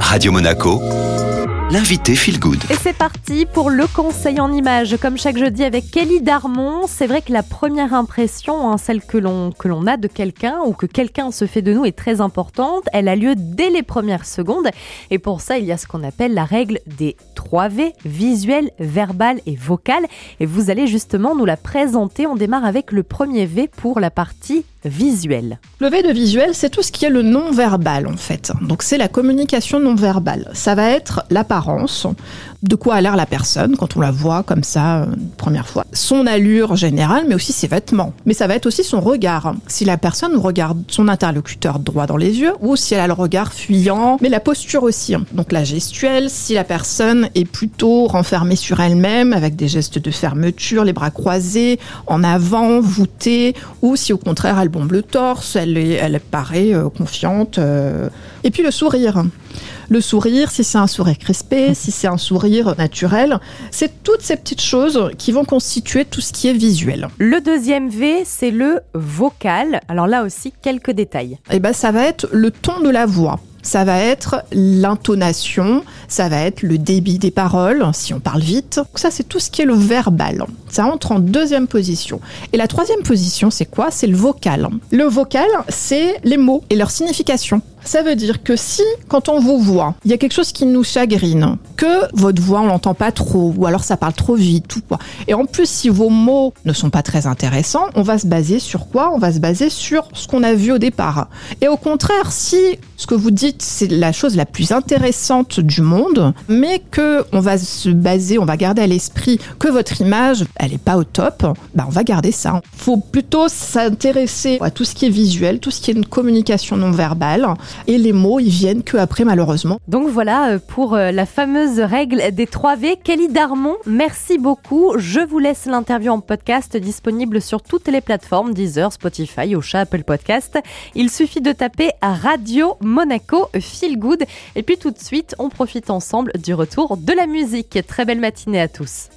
Radio Monaco, l'invité Feel Good. Et c'est parti pour le conseil en images, comme chaque jeudi avec Kelly Darmon. C'est vrai que la première impression, hein, celle que l'on que l'on a de quelqu'un ou que quelqu'un se fait de nous est très importante. Elle a lieu dès les premières secondes. Et pour ça, il y a ce qu'on appelle la règle des 3 V, visuel, verbal et vocal. Et vous allez justement nous la présenter. On démarre avec le premier V pour la partie visuelle. Le V de visuel, c'est tout ce qui est le non-verbal en fait. Donc c'est la communication non-verbale. Ça va être l'apparence, de quoi a l'air la personne quand on la voit comme ça euh, première fois. Son allure générale, mais aussi ses vêtements. Mais ça va être aussi son regard. Si la personne regarde son interlocuteur droit dans les yeux ou si elle a le regard fuyant, mais la posture aussi. Donc la gestuelle, si la personne est plutôt renfermée sur elle-même avec des gestes de fermeture, les bras croisés, en avant, voûtée, ou si au contraire elle bombe le torse, elle, est- elle paraît euh, confiante. euh. Et puis le sourire. Le sourire, si c'est un sourire crispé, si c'est un sourire naturel, c'est toutes ces petites choses qui vont constituer tout ce qui est visuel. Le deuxième V, c'est le vocal. Alors là aussi, quelques détails. Et ben ça va être le ton de la voix. Ça va être l'intonation, ça va être le débit des paroles, si on parle vite. Ça, c'est tout ce qui est le verbal. Ça entre en deuxième position. Et la troisième position, c'est quoi? C'est le vocal. Le vocal, c'est les mots et leur signification. Ça veut dire que si, quand on vous voit, il y a quelque chose qui nous chagrine, que votre voix, on l'entend pas trop, ou alors ça parle trop vite, ou quoi. Et en plus, si vos mots ne sont pas très intéressants, on va se baser sur quoi? On va se baser sur ce qu'on a vu au départ. Et au contraire, si ce que vous dites, c'est la chose la plus intéressante du monde, mais que on va se baser, on va garder à l'esprit que votre image, elle est pas au top, bah on va garder ça. Faut plutôt s'intéresser à tout ce qui est visuel, tout ce qui est une communication non verbale, et les mots, ils viennent que après, malheureusement. Donc voilà euh, pour euh, la fameuse règle des 3 V. Kelly Darmon, merci beaucoup. Je vous laisse l'interview en podcast disponible sur toutes les plateformes Deezer, Spotify, Ocha, Apple Podcast. Il suffit de taper Radio Monaco Feel Good. Et puis tout de suite, on profite ensemble du retour de la musique. Très belle matinée à tous.